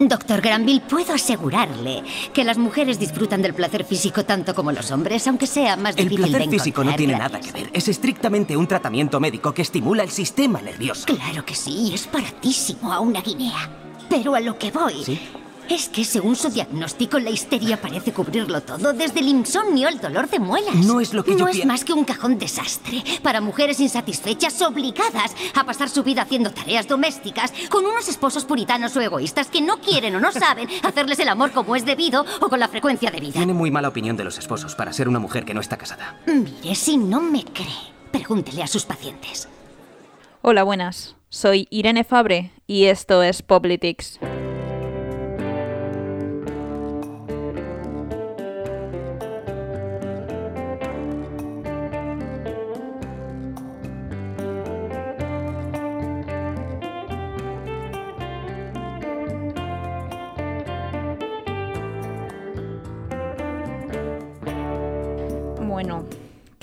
Doctor Granville, puedo asegurarle que las mujeres disfrutan del placer físico tanto como los hombres, aunque sea más El difícil placer de físico no encontrar, tiene nada que ver. Es estrictamente un tratamiento médico que estimula el sistema nervioso. Claro que sí, es baratísimo a una guinea. Pero a lo que voy ¿Sí? Es que según su diagnóstico la histeria parece cubrirlo todo, desde el insomnio al dolor de muelas. No es lo que yo No es más que un cajón desastre para mujeres insatisfechas obligadas a pasar su vida haciendo tareas domésticas con unos esposos puritanos o egoístas que no quieren o no saben hacerles el amor como es debido o con la frecuencia debida. Tiene muy mala opinión de los esposos para ser una mujer que no está casada. Mire, si no me cree, pregúntele a sus pacientes. Hola, buenas. Soy Irene Fabre y esto es Politics.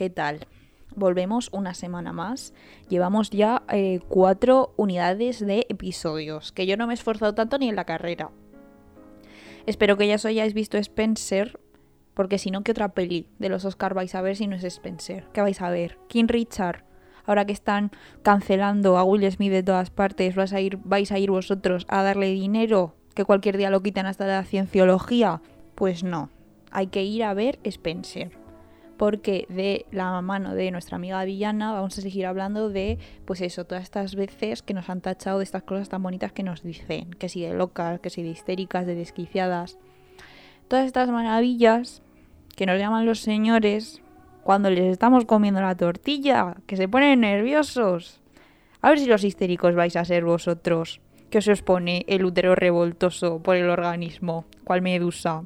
¿Qué tal? Volvemos una semana más. Llevamos ya eh, cuatro unidades de episodios, que yo no me he esforzado tanto ni en la carrera. Espero que ya os hayáis visto Spencer, porque si no, ¿qué otra peli de los Oscar vais a ver si no es Spencer? ¿Qué vais a ver? King Richard. Ahora que están cancelando a Will Smith de todas partes, ¿vais a ir, vais a ir vosotros a darle dinero? Que cualquier día lo quitan hasta la cienciología. Pues no. Hay que ir a ver Spencer porque de la mano de nuestra amiga Villana vamos a seguir hablando de, pues eso, todas estas veces que nos han tachado de estas cosas tan bonitas que nos dicen, que si de locas, que si de histéricas, de desquiciadas. Todas estas maravillas que nos llaman los señores cuando les estamos comiendo la tortilla, que se ponen nerviosos. A ver si los histéricos vais a ser vosotros, que os pone el útero revoltoso por el organismo, cual medusa.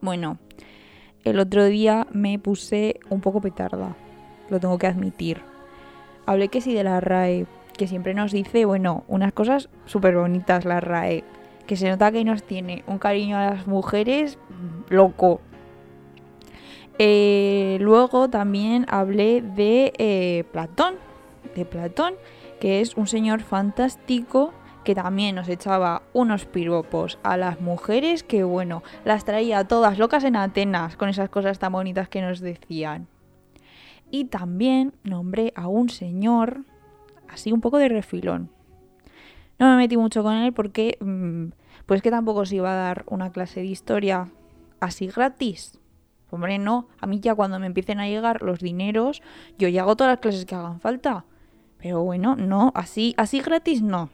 Bueno, el otro día me puse un poco petarda, lo tengo que admitir. Hablé que sí de la RAE, que siempre nos dice, bueno, unas cosas súper bonitas la RAE, que se nota que nos tiene un cariño a las mujeres loco. Eh, luego también hablé de eh, Platón, de Platón, que es un señor fantástico que también nos echaba unos piropos a las mujeres que, bueno, las traía todas locas en Atenas con esas cosas tan bonitas que nos decían. Y también nombré a un señor, así un poco de refilón. No me metí mucho con él porque, mm, pues que tampoco se iba a dar una clase de historia así gratis. Hombre, no, a mí ya cuando me empiecen a llegar los dineros, yo ya hago todas las clases que hagan falta. Pero bueno, no, así, así gratis no.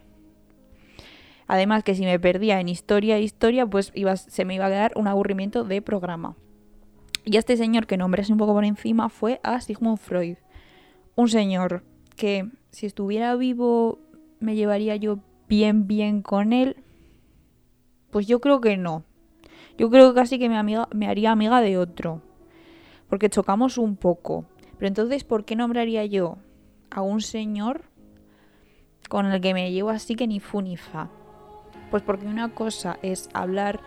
Además que si me perdía en historia historia, pues iba, se me iba a quedar un aburrimiento de programa. Y este señor que nombré un poco por encima fue a Sigmund Freud. Un señor que si estuviera vivo me llevaría yo bien bien con él. Pues yo creo que no. Yo creo que casi que me, me haría amiga de otro. Porque chocamos un poco. Pero entonces, ¿por qué nombraría yo a un señor con el que me llevo así que ni fu ni fa? Pues porque una cosa es hablar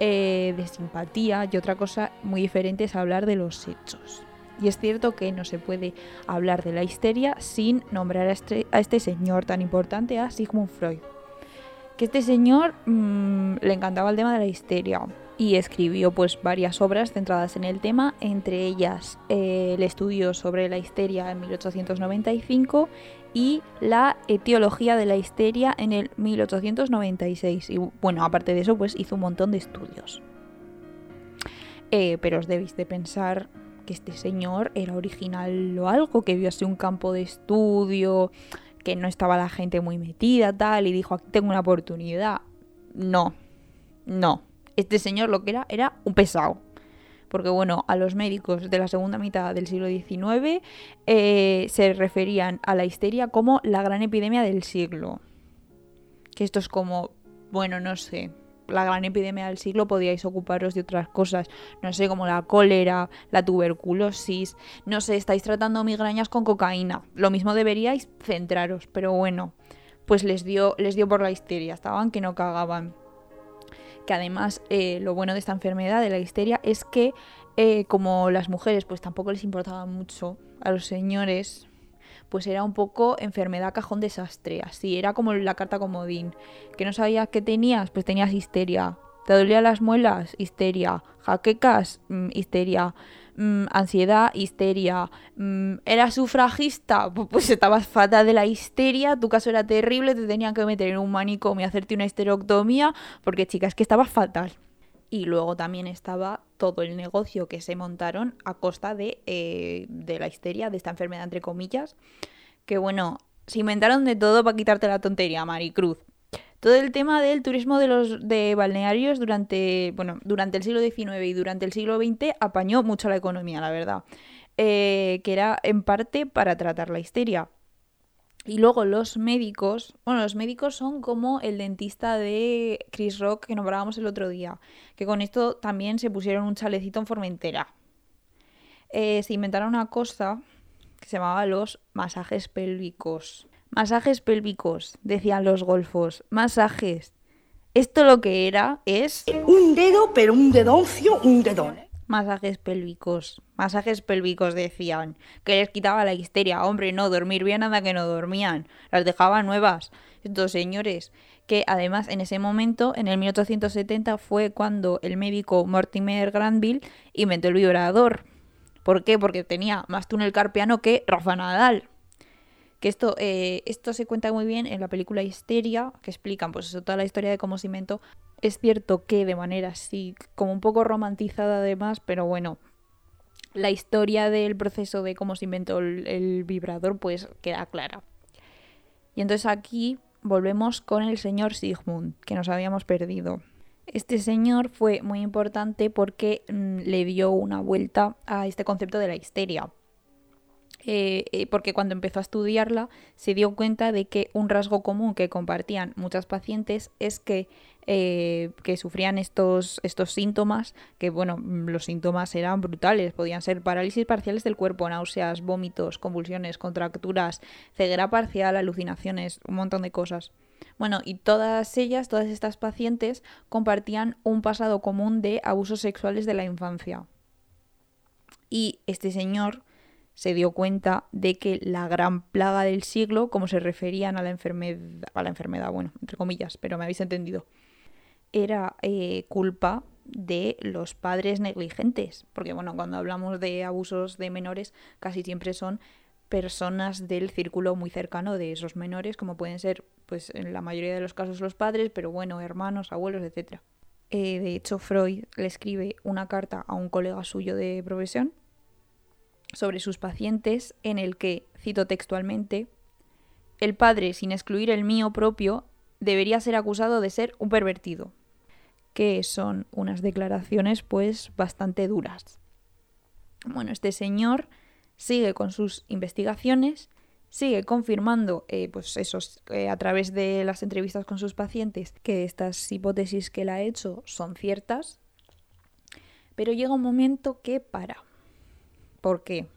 eh, de simpatía y otra cosa muy diferente es hablar de los hechos. Y es cierto que no se puede hablar de la histeria sin nombrar a este, este señor tan importante, a Sigmund Freud. Que este señor mmm, le encantaba el tema de la histeria y escribió pues varias obras centradas en el tema, entre ellas eh, el estudio sobre la histeria en 1895 y la etiología de la histeria en el 1896. Y bueno, aparte de eso, pues hizo un montón de estudios. Eh, pero os debéis de pensar que este señor era original o algo, que vio así un campo de estudio, que no estaba la gente muy metida, tal, y dijo, aquí tengo una oportunidad. No, no. Este señor lo que era era un pesado. Porque bueno, a los médicos de la segunda mitad del siglo XIX eh, se referían a la histeria como la gran epidemia del siglo. Que esto es como, bueno, no sé, la gran epidemia del siglo podíais ocuparos de otras cosas, no sé, como la cólera, la tuberculosis, no sé, estáis tratando migrañas con cocaína, lo mismo deberíais centraros, pero bueno, pues les dio, les dio por la histeria, estaban que no cagaban. Que además eh, lo bueno de esta enfermedad, de la histeria, es que eh, como las mujeres pues tampoco les importaba mucho a los señores, pues era un poco enfermedad cajón desastre, así, era como la carta comodín, que no sabías qué tenías, pues tenías histeria, te dolían las muelas, histeria, jaquecas, mm, histeria, mm, ansiedad, histeria, mm, eras sufragista, Pu- pues estabas fatal de la histeria, tu caso era terrible, te tenían que meter en un manicomio y hacerte una histerectomía, porque chicas, que estabas fatal. Y luego también estaba todo el negocio que se montaron a costa de, eh, de la histeria, de esta enfermedad, entre comillas. Que bueno, se inventaron de todo para quitarte la tontería, Maricruz. Todo el tema del turismo de los de balnearios durante, bueno, durante el siglo XIX y durante el siglo XX apañó mucho la economía, la verdad. Eh, que era en parte para tratar la histeria. Y luego los médicos, bueno, los médicos son como el dentista de Chris Rock que nombrábamos el otro día, que con esto también se pusieron un chalecito en Formentera. Eh, se inventaron una cosa que se llamaba los masajes pélvicos. Masajes pélvicos, decían los golfos, masajes. Esto lo que era es Un dedo, pero un dedoncio, un dedón. Masajes pélvicos. Masajes pélvicos decían. Que les quitaba la histeria. Hombre, no, dormir bien nada que no dormían. Las dejaban nuevas. Estos señores. Que además en ese momento, en el 1870, fue cuando el médico Mortimer Granville inventó el vibrador. ¿Por qué? Porque tenía más túnel carpiano que Rafa Nadal. Que esto, eh, esto se cuenta muy bien en la película Histeria, que explican pues toda la historia de cómo se inventó. Es cierto que de manera así, como un poco romantizada además, pero bueno, la historia del proceso de cómo se inventó el, el vibrador pues queda clara. Y entonces aquí volvemos con el señor Sigmund, que nos habíamos perdido. Este señor fue muy importante porque mm, le dio una vuelta a este concepto de la histeria. Eh, eh, porque cuando empezó a estudiarla se dio cuenta de que un rasgo común que compartían muchas pacientes es que, eh, que sufrían estos, estos síntomas, que bueno, los síntomas eran brutales, podían ser parálisis parciales del cuerpo, náuseas, vómitos, convulsiones, contracturas, ceguera parcial, alucinaciones, un montón de cosas. Bueno, y todas ellas, todas estas pacientes, compartían un pasado común de abusos sexuales de la infancia. Y este señor se dio cuenta de que la gran plaga del siglo, como se referían a la enfermedad, a la enfermedad, bueno, entre comillas, pero me habéis entendido, era eh, culpa de los padres negligentes. Porque, bueno, cuando hablamos de abusos de menores, casi siempre son personas del círculo muy cercano de esos menores, como pueden ser, pues en la mayoría de los casos los padres, pero bueno, hermanos, abuelos, etc. Eh, de hecho, Freud le escribe una carta a un colega suyo de profesión sobre sus pacientes en el que, cito textualmente, el padre, sin excluir el mío propio, debería ser acusado de ser un pervertido. Que son unas declaraciones pues bastante duras. Bueno, este señor sigue con sus investigaciones, sigue confirmando, eh, pues esos, eh, a través de las entrevistas con sus pacientes, que estas hipótesis que él ha hecho son ciertas, pero llega un momento que para. ¿Por qué?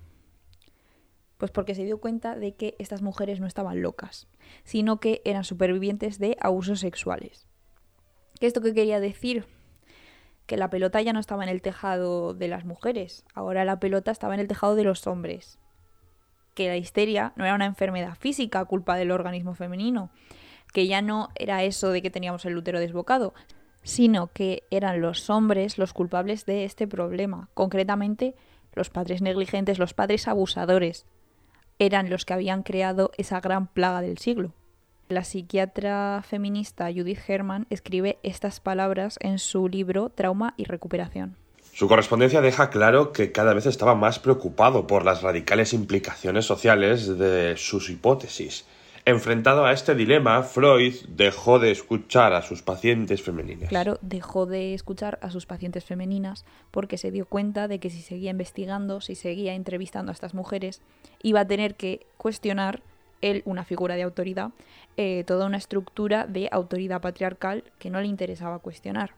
Pues porque se dio cuenta de que estas mujeres no estaban locas, sino que eran supervivientes de abusos sexuales. ¿Qué esto qué quería decir? Que la pelota ya no estaba en el tejado de las mujeres, ahora la pelota estaba en el tejado de los hombres. Que la histeria no era una enfermedad física culpa del organismo femenino, que ya no era eso de que teníamos el útero desbocado, sino que eran los hombres los culpables de este problema, concretamente los padres negligentes, los padres abusadores, eran los que habían creado esa gran plaga del siglo. La psiquiatra feminista Judith Herman escribe estas palabras en su libro Trauma y Recuperación. Su correspondencia deja claro que cada vez estaba más preocupado por las radicales implicaciones sociales de sus hipótesis. Enfrentado a este dilema, Freud dejó de escuchar a sus pacientes femeninas. Claro, dejó de escuchar a sus pacientes femeninas porque se dio cuenta de que si seguía investigando, si seguía entrevistando a estas mujeres, iba a tener que cuestionar él, una figura de autoridad, eh, toda una estructura de autoridad patriarcal que no le interesaba cuestionar.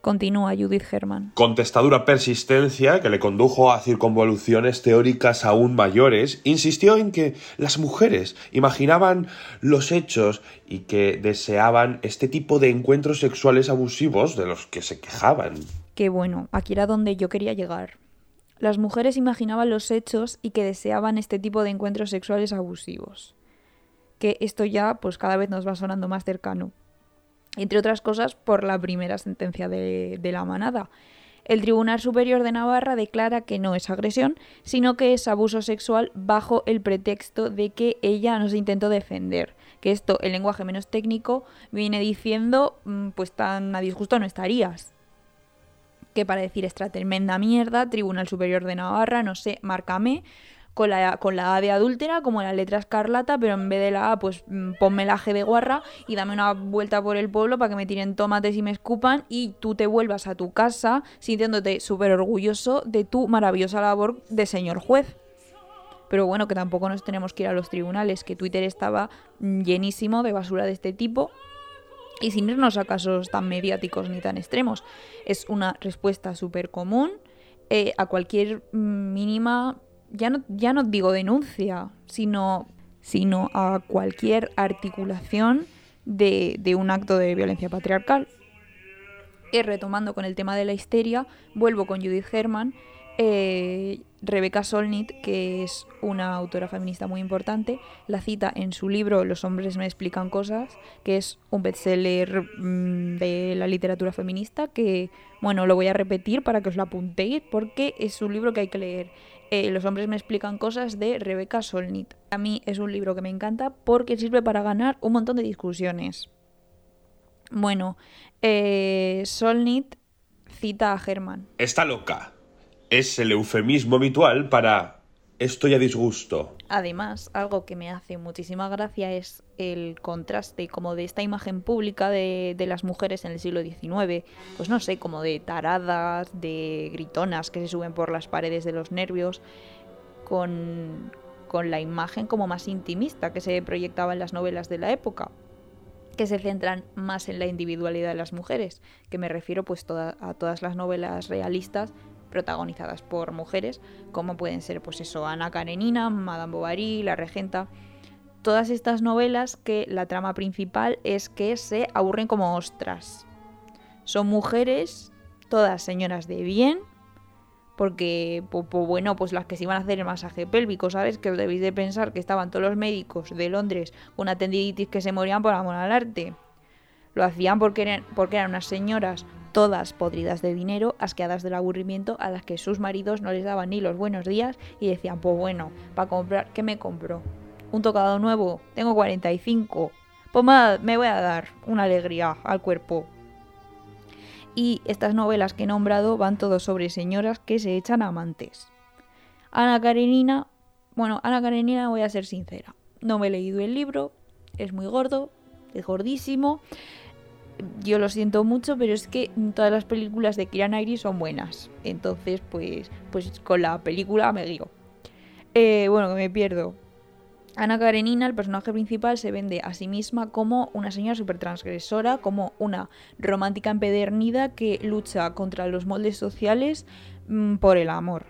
Continúa Judith Herman. Contestadura persistencia, que le condujo a circunvoluciones teóricas aún mayores, insistió en que las mujeres imaginaban los hechos y que deseaban este tipo de encuentros sexuales abusivos de los que se quejaban. Que bueno, aquí era donde yo quería llegar. las mujeres imaginaban los hechos y que deseaban este tipo de encuentros sexuales abusivos. Que esto ya pues cada vez nos va sonando más cercano. Entre otras cosas por la primera sentencia de, la manada. El Tribunal Superior de Navarra declara que no es agresión, sino que es abuso sexual bajo el pretexto de que ella no se intentó defender. Que esto, el lenguaje menos técnico, viene diciendo, mm, pues tan a disgusto no estarías que para decir esta tremenda mierda, Tribunal Superior de Navarra, no sé, márcame con la, con la A de adúltera, como la letra escarlata, pero en vez de la A, pues mm, ponme la G de guarra y dame una vuelta por el pueblo para que me tiren tomates y me escupan y tú te vuelvas a tu casa sintiéndote súper orgulloso de tu maravillosa labor de señor juez. Pero bueno, que tampoco nos tenemos que ir a los tribunales, que Twitter estaba mm, llenísimo de basura de este tipo y sin irnos a casos tan mediáticos ni tan extremos. Es una respuesta súper común eh, a cualquier mínima, ya no, ya no digo denuncia, sino, sino a cualquier articulación de, de un acto de violencia patriarcal. Y retomando con el tema de la histeria, vuelvo con Judith Herman eh, Rebecca Solnit, que es una autora feminista muy importante, la cita en su libro Los hombres me explican cosas, que es un bestseller mm, de la literatura feminista, que, bueno, lo voy a repetir para que os lo apuntéis, porque es un libro que hay que leer. Eh, Los hombres me explican cosas de Rebecca Solnit. A mí es un libro que me encanta porque sirve para ganar un montón de discusiones. Bueno, eh, Solnit cita a Germán. Está loca es el eufemismo habitual para estoy a disgusto. Además, algo que me hace muchísima gracia es el contraste como de esta imagen pública de, las mujeres en el siglo XIX, pues no sé, como de taradas, de gritonas que se suben por las paredes de los nervios, con, con la imagen como más intimista que se proyectaba en las novelas de la época que se centran más en la individualidad de las mujeres, que me refiero pues a todas las novelas realistas protagonizadas por mujeres, como pueden ser, pues eso, Ana Karenina, Madame Bovary, La Regenta. Todas estas novelas que la trama principal es que se aburren como ostras. Son mujeres, todas señoras de bien, porque, bueno, pues las que se iban a hacer el masaje pélvico, ¿sabes? Que os debéis de pensar que estaban todos los médicos de Londres con una tendinitis que se morían por amor al arte. Lo hacían porque eran, porque eran unas señoras todas podridas de dinero, asqueadas del aburrimiento, a las que sus maridos no les daban ni los buenos días y decían, pues bueno, para comprar, ¿qué me compro? ¿Un tocado nuevo? Tengo 45. Pues me voy a dar una alegría al cuerpo. Y estas novelas que he nombrado van todos sobre señoras que se echan amantes. Ana Karenina, bueno, Ana Karenina voy a ser sincera, no me he leído el libro, es muy gordo, es gordísimo yo lo siento mucho, pero es que todas las películas de Kira Knightley son buenas. Entonces, pues, pues con la película me guío. Eh, bueno, que me pierdo. Ana Karenina, el personaje principal, se vende a sí misma como una señora súper transgresora, como una romántica empedernida que lucha contra los moldes sociales mmm, por el amor.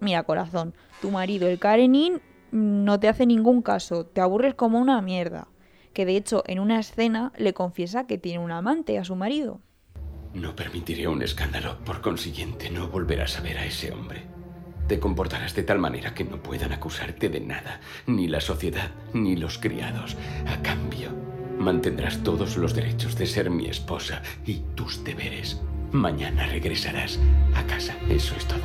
Mira, corazón, tu marido, el Karenin, no te hace ningún caso, te aburres como una mierda que de hecho en una escena le confiesa que tiene un amante a su marido. No permitiré un escándalo, por consiguiente no volverás a ver a ese hombre. Te comportarás de tal manera que no puedan acusarte de nada, ni la sociedad, ni los criados. A cambio, mantendrás todos los derechos de ser mi esposa y tus deberes. Mañana regresarás a casa, eso es todo.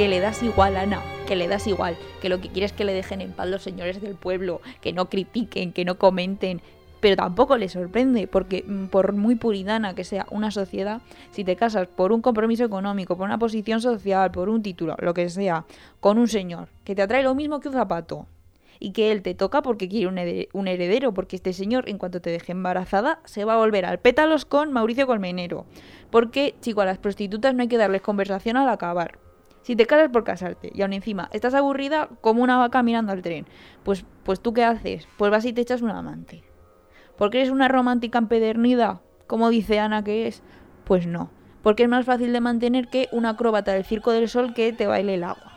Que le das igual, Ana, que le das igual, que lo que quieres es que le dejen en paz los señores del pueblo, que no critiquen, que no comenten. Pero tampoco le sorprende, porque mm, por muy puritana que sea una sociedad, si te casas por un compromiso económico, por una posición social, por un título, lo que sea, con un señor que te atrae lo mismo que un zapato, y que él te toca porque quiere un heredero, porque este señor, en cuanto te deje embarazada, se va a volver al pétalos con Mauricio Colmenero. Porque, chico, a las prostitutas no hay que darles conversación al acabar. Si te casas por casarte y aún encima estás aburrida como una vaca mirando al tren, pues, pues tú qué haces? Pues vas y te echas un amante. ¿Porque eres una romántica empedernida, como dice Ana que es? Pues no, porque es más fácil de mantener que una acróbata del Circo del Sol que te baile el agua.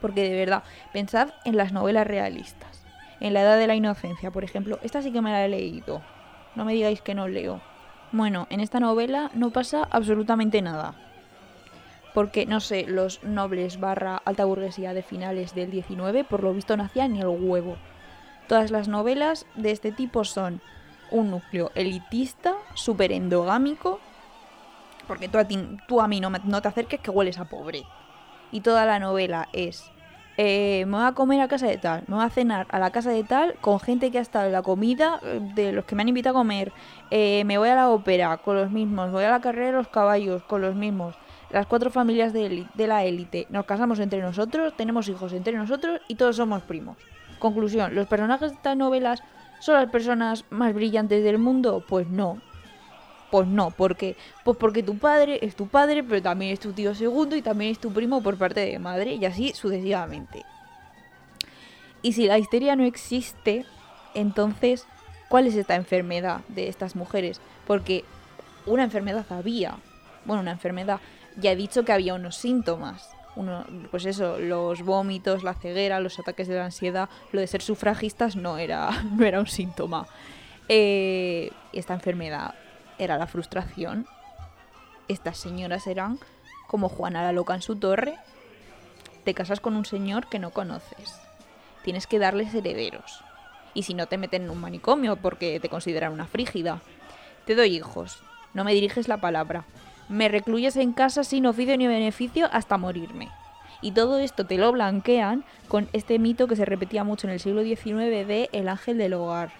Porque de verdad, pensad en las novelas realistas. En la Edad de la Inocencia, por ejemplo, esta sí que me la he leído. no me digáis que no leo. Bueno, en esta novela no pasa absolutamente nada. Porque, no sé, los nobles barra alta burguesía de finales del 19, por lo visto, no hacían ni el huevo. Todas las novelas de este tipo son un núcleo elitista, súper endogámico, porque tú a, ti- tú a mí no, no te acerques que hueles a pobre. Y toda la novela es, eh, me voy a comer a casa de tal, me voy a cenar a la casa de tal con gente que ha estado en la comida eh, de los que me han invitado a comer, eh, me voy a la ópera con los mismos, voy a la carrera de los caballos con los mismos. Las cuatro familias de, la élite, nos casamos entre nosotros, tenemos hijos entre nosotros y todos somos primos. Conclusión, ¿los personajes de estas novelas son las personas más brillantes del mundo? Pues no. Pues no, porque pues porque tu padre es tu padre, pero también es tu tío segundo y también es tu primo por parte de madre y así sucesivamente. Y si la histeria no existe, entonces ¿cuál es esta enfermedad de estas mujeres? Porque una enfermedad había. Bueno, una enfermedad. Ya he dicho que había unos síntomas. Uno, pues eso, los vómitos, la ceguera, los ataques de ansiedad, lo de ser sufragistas no era, no era un síntoma. Eh, esta enfermedad era la frustración. Estas señoras eran como Juana la loca en su torre. Te casas con un señor que no conoces. Tienes que darles herederos. Y si no te meten en un manicomio porque te consideran una frígida. Te doy hijos. No me diriges la palabra. Me recluyes en casa sin oficio ni beneficio hasta morirme. Y todo esto te lo blanquean con este mito que se repetía mucho en el siglo XIX de el ángel del hogar.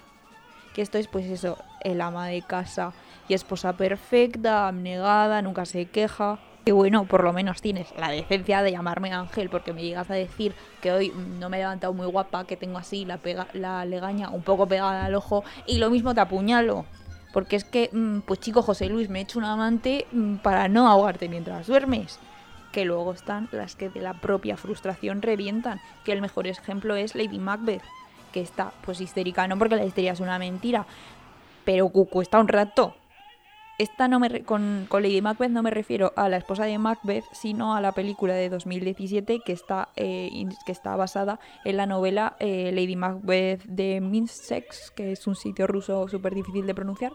Que esto es pues eso, el ama de casa y esposa perfecta, abnegada, nunca se queja. Que bueno, por lo menos tienes la decencia de llamarme ángel porque me llegas a decir que hoy no me he levantado muy guapa, que tengo así la, pega la legaña un poco pegada al ojo y lo mismo te apuñalo. Porque es que, mm, pues chico José Luis, me he hecho un amante mm, para no ahogarte mientras duermes. Que luego están las que de la propia frustración revientan. Que el mejor ejemplo es Lady Macbeth, que está pues histérica, no porque la histeria es una mentira, pero cu- cuesta un rato. Esta no me re- con, Lady Macbeth no me refiero a la esposa de Macbeth, sino a la película de 2017 que está, eh, que está basada en la novela eh, Lady Macbeth de Minsk, que es un sitio ruso súper difícil de pronunciar,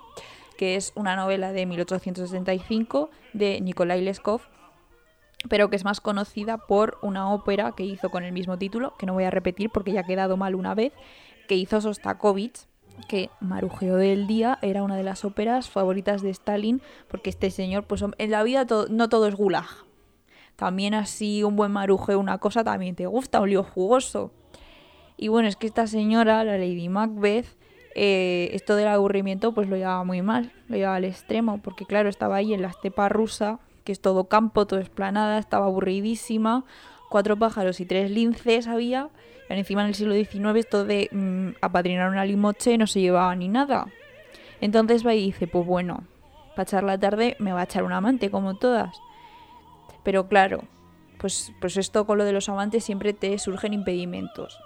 que es una novela de 1865 de Nikolai Leskov, pero que es más conocida por una ópera que hizo con el mismo título, que no voy a repetir porque ya ha quedado mal una vez, que hizo Sostakovich, que Marujeo del Día era una de las óperas favoritas de Stalin, porque este señor, pues en la vida no todo es gulag. También así un buen marujeo, una cosa también te gusta, un lío jugoso. Y bueno, es que esta señora, la Lady Macbeth, eh, esto del aburrimiento pues lo llevaba muy mal, lo llevaba al extremo, porque claro, estaba ahí en la estepa rusa, que es todo campo, todo esplanada, estaba aburridísima, cuatro pájaros y tres linces había, y encima en el siglo XIX esto de mm, apadrinar una limoche no se llevaba ni nada. Entonces va y dice, pues bueno, para echar la tarde me va a echar un amante como todas. Pero claro, pues, pues esto con lo de los amantes siempre te surgen impedimentos.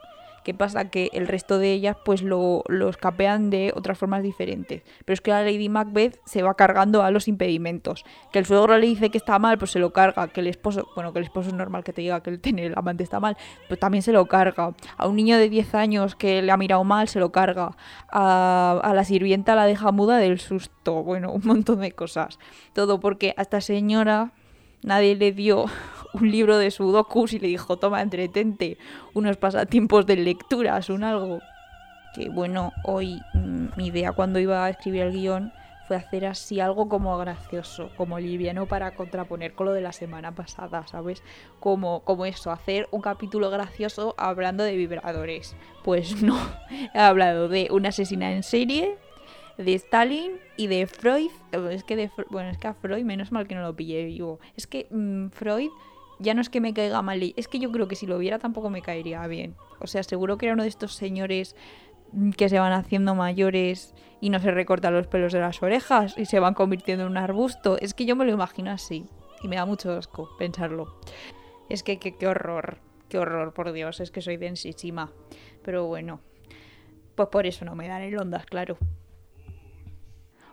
¿Qué pasa? Que el resto de ellas pues lo, lo escapean de otras formas diferentes. Pero es que la Lady Macbeth se va cargando a los impedimentos. Que el suegro le dice que está mal, pues se lo carga. Que el esposo, bueno, que el esposo es normal que te diga que el el amante está mal, pues también se lo carga. A un niño de 10 años que le ha mirado mal, se lo carga. A, a la sirvienta la deja muda del susto. Bueno, un montón de cosas. Todo porque a esta señora nadie le dio un libro de sudokus y le dijo, toma, entretente, unos pasatiempos de lecturas, un algo. Que bueno, hoy mm, mi idea cuando iba a escribir el guion fue hacer así algo como gracioso, como liviano para contraponer con lo de la semana pasada, ¿sabes? Como, como eso, hacer un capítulo gracioso hablando de vibradores. Pues no, he hablado de una asesina en serie, de Stalin y de Freud. Es que de, bueno, es que a Freud menos mal que no lo pillé vivo. Es que mm, Freud ya no es que me caiga mal, es que yo creo que si lo viera tampoco me caería bien. O sea, seguro que era uno de estos señores mm, que se van haciendo mayores y no se recortan los pelos de las orejas y se van convirtiendo en un arbusto. Es que yo me lo imagino así y me da mucho asco pensarlo. Es que qué horror, qué horror, por Dios, es que soy densísima. Pero bueno, pues por eso no me dan el ondas, claro.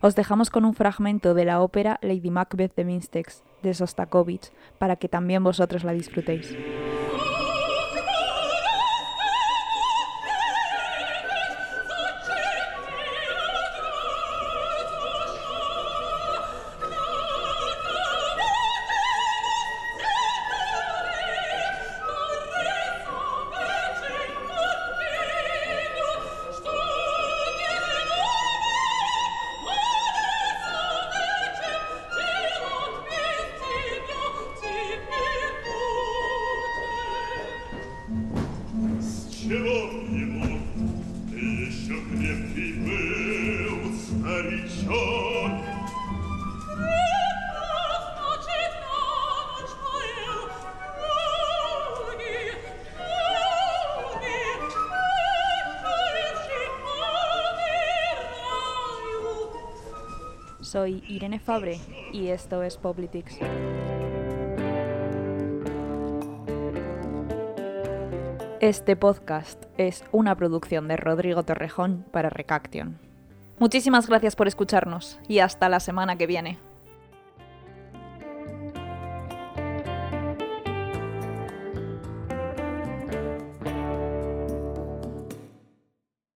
Os dejamos con un fragmento de la ópera Lady Macbeth de Minstex de Sostakovich para que también vosotros la disfrutéis. Soy Irene Fabre y esto es Politics. Este podcast es una producción de Rodrigo Torrejón para Recaction. Muchísimas gracias por escucharnos y hasta la semana que viene.